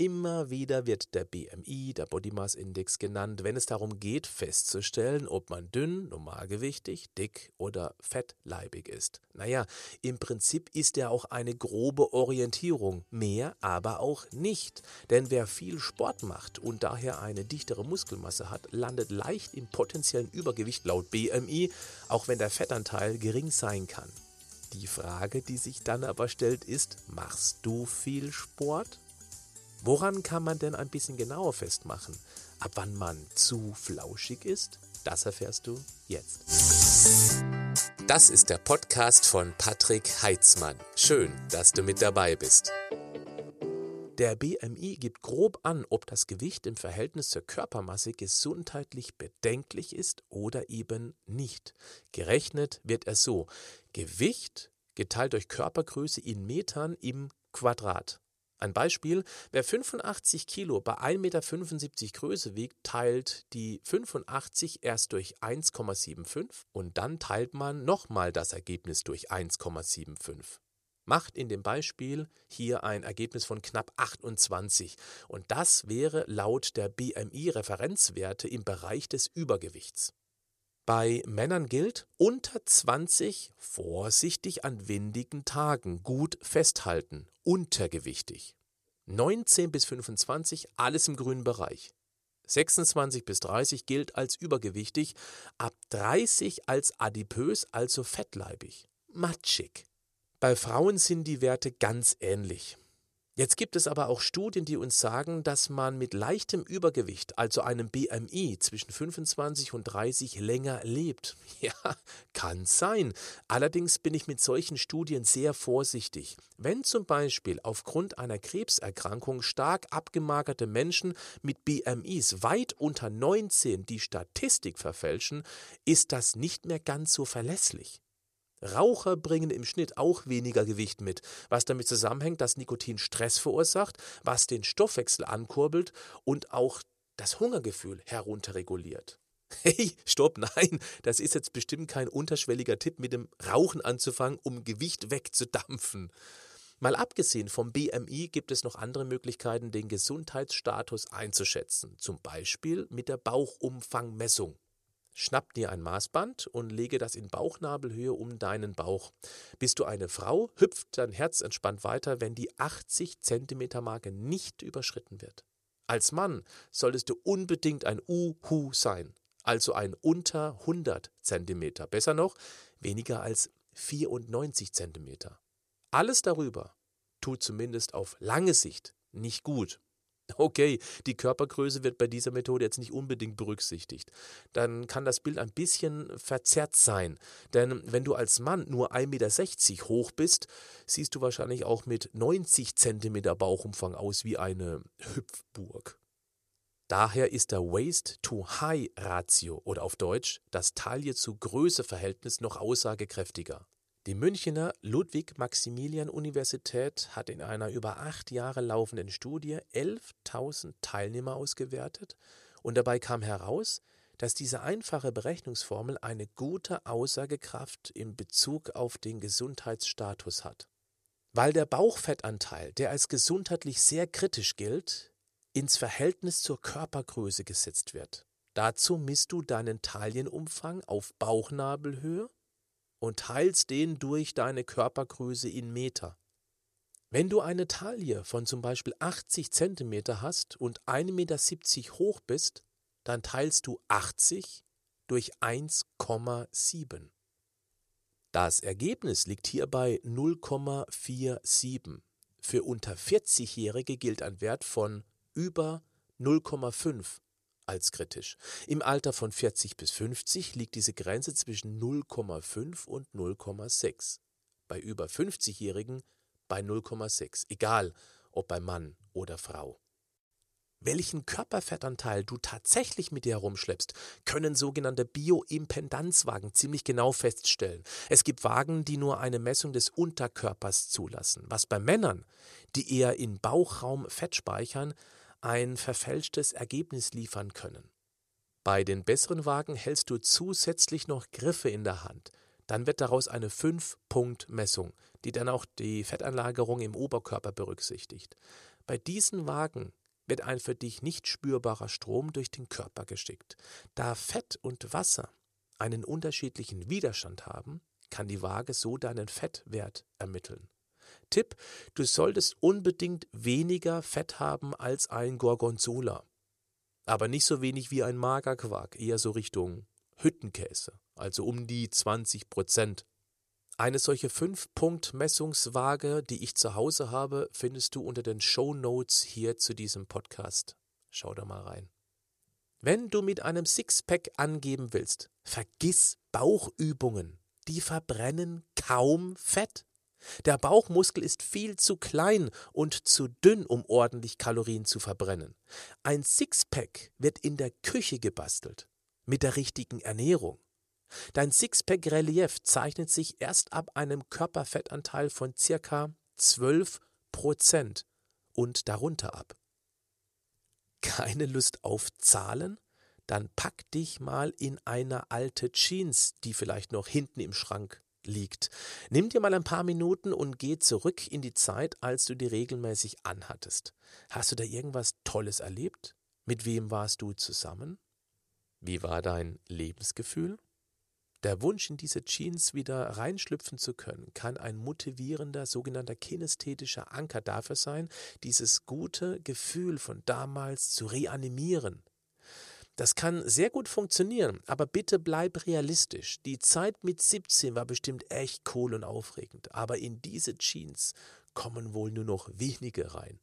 Immer wieder wird der BMI, der Body Mass Index genannt, wenn es darum geht, festzustellen, ob man dünn, normalgewichtig, dick oder fettleibig ist. Naja, im Prinzip ist er auch eine grobe Orientierung, mehr aber auch nicht. Denn wer viel Sport macht und daher eine dichtere Muskelmasse hat, landet leicht im potenziellen Übergewicht laut BMI, auch wenn der Fettanteil gering sein kann. Die Frage, die sich dann aber stellt, ist, machst du viel Sport? Woran kann man denn ein bisschen genauer festmachen, ab wann man zu flauschig ist? Das erfährst du jetzt. Das ist der Podcast von Patrick Heitzmann. Schön, dass du mit dabei bist. Der BMI gibt grob an, ob das Gewicht im Verhältnis zur Körpermasse gesundheitlich bedenklich ist oder eben nicht. Gerechnet wird er so: Gewicht geteilt durch Körpergröße in Metern im Quadrat. Ein Beispiel, wer 85 Kilo bei 1,75 Meter Größe wiegt, teilt die 85 erst durch 1,75 und dann teilt man nochmal das Ergebnis durch 1,75. Macht in dem Beispiel hier ein Ergebnis von knapp 28 und das wäre laut der BMI-Referenzwerte im Bereich des Übergewichts. Bei Männern gilt unter 20 vorsichtig an windigen Tagen gut festhalten, untergewichtig. 19 bis 25 alles im grünen Bereich. 26 bis 30 gilt als übergewichtig, ab 30 als adipös, also fettleibig. Matschig. Bei Frauen sind die Werte ganz ähnlich. Jetzt gibt es aber auch Studien, die uns sagen, dass man mit leichtem Übergewicht, also einem BMI zwischen 25 und 30, länger lebt. Ja, kann sein. Allerdings bin ich mit solchen Studien sehr vorsichtig. Wenn zum Beispiel aufgrund einer Krebserkrankung stark abgemagerte Menschen mit BMIs weit unter 19 die Statistik verfälschen, ist das nicht mehr ganz so verlässlich. Raucher bringen im Schnitt auch weniger Gewicht mit, was damit zusammenhängt, dass Nikotin Stress verursacht, was den Stoffwechsel ankurbelt und auch das Hungergefühl herunterreguliert. Hey, stopp, nein, das ist jetzt bestimmt kein unterschwelliger Tipp, mit dem Rauchen anzufangen, um Gewicht wegzudampfen. Mal abgesehen vom BMI gibt es noch andere Möglichkeiten, den Gesundheitsstatus einzuschätzen, zum Beispiel mit der Bauchumfangmessung. Schnapp dir ein Maßband und lege das in Bauchnabelhöhe um deinen Bauch. Bist du eine Frau, hüpft dein Herz entspannt weiter, wenn die 80 cm Marke nicht überschritten wird. Als Mann solltest du unbedingt ein Uhu sein, also ein unter 100 cm. Besser noch, weniger als 94 cm. Alles darüber tut zumindest auf lange Sicht nicht gut. Okay, die Körpergröße wird bei dieser Methode jetzt nicht unbedingt berücksichtigt. Dann kann das Bild ein bisschen verzerrt sein. Denn wenn du als Mann nur 1,60 Meter hoch bist, siehst du wahrscheinlich auch mit 90 cm Bauchumfang aus wie eine Hüpfburg. Daher ist der Waist-to-High-Ratio oder auf Deutsch das Taille-zu-Größe-Verhältnis noch aussagekräftiger. Die Münchener Ludwig-Maximilian-Universität hat in einer über acht Jahre laufenden Studie 11.000 Teilnehmer ausgewertet und dabei kam heraus, dass diese einfache Berechnungsformel eine gute Aussagekraft in Bezug auf den Gesundheitsstatus hat. Weil der Bauchfettanteil, der als gesundheitlich sehr kritisch gilt, ins Verhältnis zur Körpergröße gesetzt wird. Dazu misst du deinen Taillenumfang auf Bauchnabelhöhe und teilst den durch deine Körpergröße in Meter. Wenn du eine Taille von zum Beispiel 80 cm hast und 1,70 Meter hoch bist, dann teilst du 80 durch 1,7. Das Ergebnis liegt hier bei 0,47. Für unter 40-Jährige gilt ein Wert von über 0,5 als kritisch. Im Alter von 40 bis 50 liegt diese Grenze zwischen 0,5 und 0,6. Bei über 50-Jährigen bei 0,6, egal ob bei Mann oder Frau. Welchen Körperfettanteil du tatsächlich mit dir herumschleppst, können sogenannte Bioimpedanzwagen ziemlich genau feststellen. Es gibt Wagen, die nur eine Messung des Unterkörpers zulassen, was bei Männern, die eher in Bauchraum Fett speichern, ein verfälschtes Ergebnis liefern können. Bei den besseren Wagen hältst du zusätzlich noch Griffe in der Hand. Dann wird daraus eine 5-Punkt-Messung, die dann auch die Fettanlagerung im Oberkörper berücksichtigt. Bei diesen Wagen wird ein für dich nicht spürbarer Strom durch den Körper geschickt. Da Fett und Wasser einen unterschiedlichen Widerstand haben, kann die Waage so deinen Fettwert ermitteln. Tipp, du solltest unbedingt weniger Fett haben als ein Gorgonzola. Aber nicht so wenig wie ein Magerquark, eher so Richtung Hüttenkäse, also um die 20 Prozent. Eine solche 5-Punkt-Messungswaage, die ich zu Hause habe, findest du unter den Show Notes hier zu diesem Podcast. Schau da mal rein. Wenn du mit einem Sixpack angeben willst, vergiss Bauchübungen. Die verbrennen kaum Fett. Der Bauchmuskel ist viel zu klein und zu dünn, um ordentlich Kalorien zu verbrennen. Ein Sixpack wird in der Küche gebastelt, mit der richtigen Ernährung. Dein Sixpack-Relief zeichnet sich erst ab einem Körperfettanteil von circa 12 Prozent und darunter ab. Keine Lust auf Zahlen? Dann pack dich mal in eine alte Jeans, die vielleicht noch hinten im Schrank liegt. Nimm dir mal ein paar Minuten und geh zurück in die Zeit, als du die regelmäßig anhattest. Hast du da irgendwas Tolles erlebt? Mit wem warst du zusammen? Wie war dein Lebensgefühl? Der Wunsch, in diese Jeans wieder reinschlüpfen zu können, kann ein motivierender, sogenannter kinästhetischer Anker dafür sein, dieses gute Gefühl von damals zu reanimieren. Das kann sehr gut funktionieren, aber bitte bleib realistisch. Die Zeit mit 17 war bestimmt echt cool und aufregend, aber in diese Jeans kommen wohl nur noch wenige rein.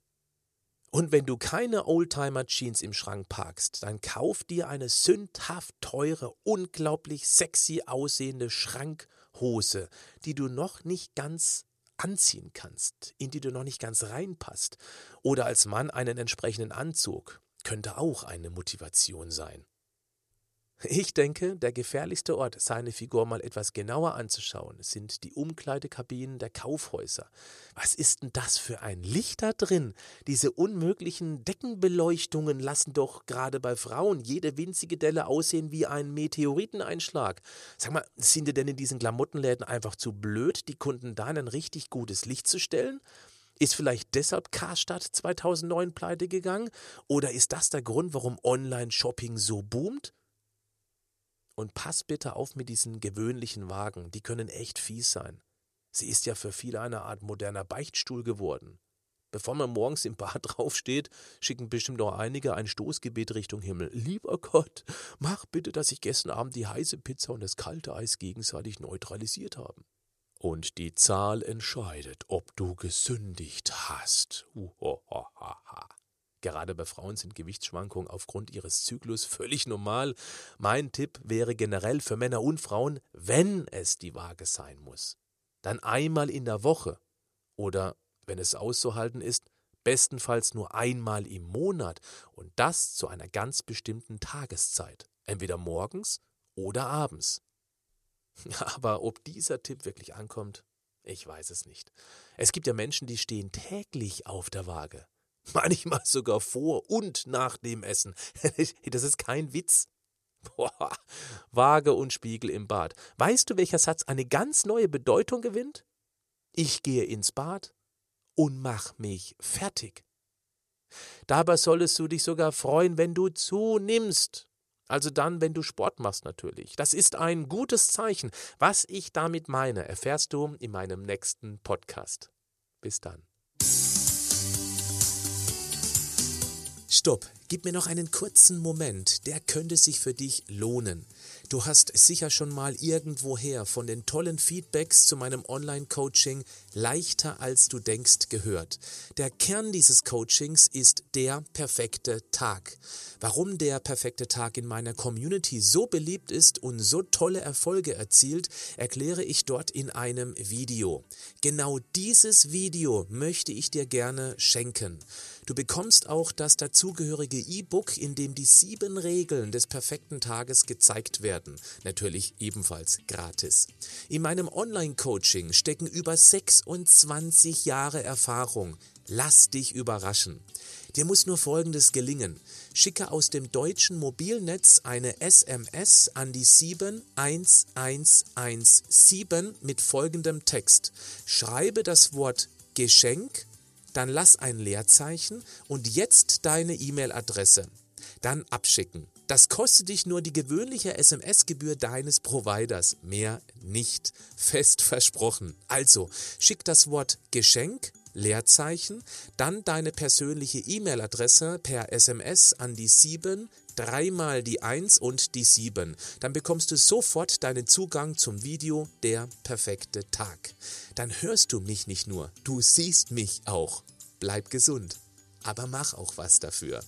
Und wenn du keine Oldtimer-Jeans im Schrank parkst, dann kauf dir eine sündhaft teure, unglaublich sexy aussehende Schrankhose, die du noch nicht ganz anziehen kannst, in die du noch nicht ganz reinpasst. Oder als Mann einen entsprechenden Anzug. Könnte auch eine Motivation sein. Ich denke, der gefährlichste Ort, seine Figur mal etwas genauer anzuschauen, sind die Umkleidekabinen der Kaufhäuser. Was ist denn das für ein Licht da drin? Diese unmöglichen Deckenbeleuchtungen lassen doch gerade bei Frauen jede winzige Delle aussehen wie ein Meteoriteneinschlag. Sag mal, sind die denn in diesen Klamottenläden einfach zu blöd, die Kunden da in ein richtig gutes Licht zu stellen? Ist vielleicht deshalb Karstadt 2009 pleite gegangen? Oder ist das der Grund, warum Online-Shopping so boomt? Und pass bitte auf mit diesen gewöhnlichen Wagen, die können echt fies sein. Sie ist ja für viele eine Art moderner Beichtstuhl geworden. Bevor man morgens im Bad draufsteht, schicken bestimmt noch einige ein Stoßgebet Richtung Himmel. Lieber Gott, mach bitte, dass sich gestern Abend die heiße Pizza und das kalte Eis gegenseitig neutralisiert haben. Und die Zahl entscheidet, ob du gesündigt hast. Uhohoha. Gerade bei Frauen sind Gewichtsschwankungen aufgrund ihres Zyklus völlig normal. Mein Tipp wäre generell für Männer und Frauen, wenn es die Waage sein muss, dann einmal in der Woche oder, wenn es auszuhalten ist, bestenfalls nur einmal im Monat und das zu einer ganz bestimmten Tageszeit, entweder morgens oder abends. Aber ob dieser Tipp wirklich ankommt, ich weiß es nicht. Es gibt ja Menschen, die stehen täglich auf der Waage. Manchmal sogar vor und nach dem Essen. Das ist kein Witz. Boah, Waage und Spiegel im Bad. Weißt du, welcher Satz eine ganz neue Bedeutung gewinnt? Ich gehe ins Bad und mach mich fertig. Dabei solltest du dich sogar freuen, wenn du zunimmst. Also dann, wenn du Sport machst natürlich. Das ist ein gutes Zeichen. Was ich damit meine, erfährst du in meinem nächsten Podcast. Bis dann. Stopp, gib mir noch einen kurzen Moment, der könnte sich für dich lohnen. Du hast sicher schon mal irgendwoher von den tollen Feedbacks zu meinem Online-Coaching leichter als du denkst gehört. Der Kern dieses Coachings ist der perfekte Tag. Warum der perfekte Tag in meiner Community so beliebt ist und so tolle Erfolge erzielt, erkläre ich dort in einem Video. Genau dieses Video möchte ich dir gerne schenken. Du bekommst auch das dazugehörige E-Book, in dem die sieben Regeln des perfekten Tages gezeigt werden. Natürlich ebenfalls gratis. In meinem Online-Coaching stecken über 26 Jahre Erfahrung. Lass dich überraschen. Dir muss nur Folgendes gelingen. Schicke aus dem deutschen Mobilnetz eine SMS an die 71117 mit folgendem Text. Schreibe das Wort Geschenk dann lass ein Leerzeichen und jetzt deine E-Mail-Adresse. Dann abschicken. Das kostet dich nur die gewöhnliche SMS-Gebühr deines Providers, mehr nicht. Fest versprochen. Also, schick das Wort Geschenk, Leerzeichen, dann deine persönliche E-Mail-Adresse per SMS an die 7, dreimal die 1 und die 7. Dann bekommst du sofort deinen Zugang zum Video Der perfekte Tag. Dann hörst du mich nicht nur, du siehst mich auch. Bleib gesund, aber mach auch was dafür.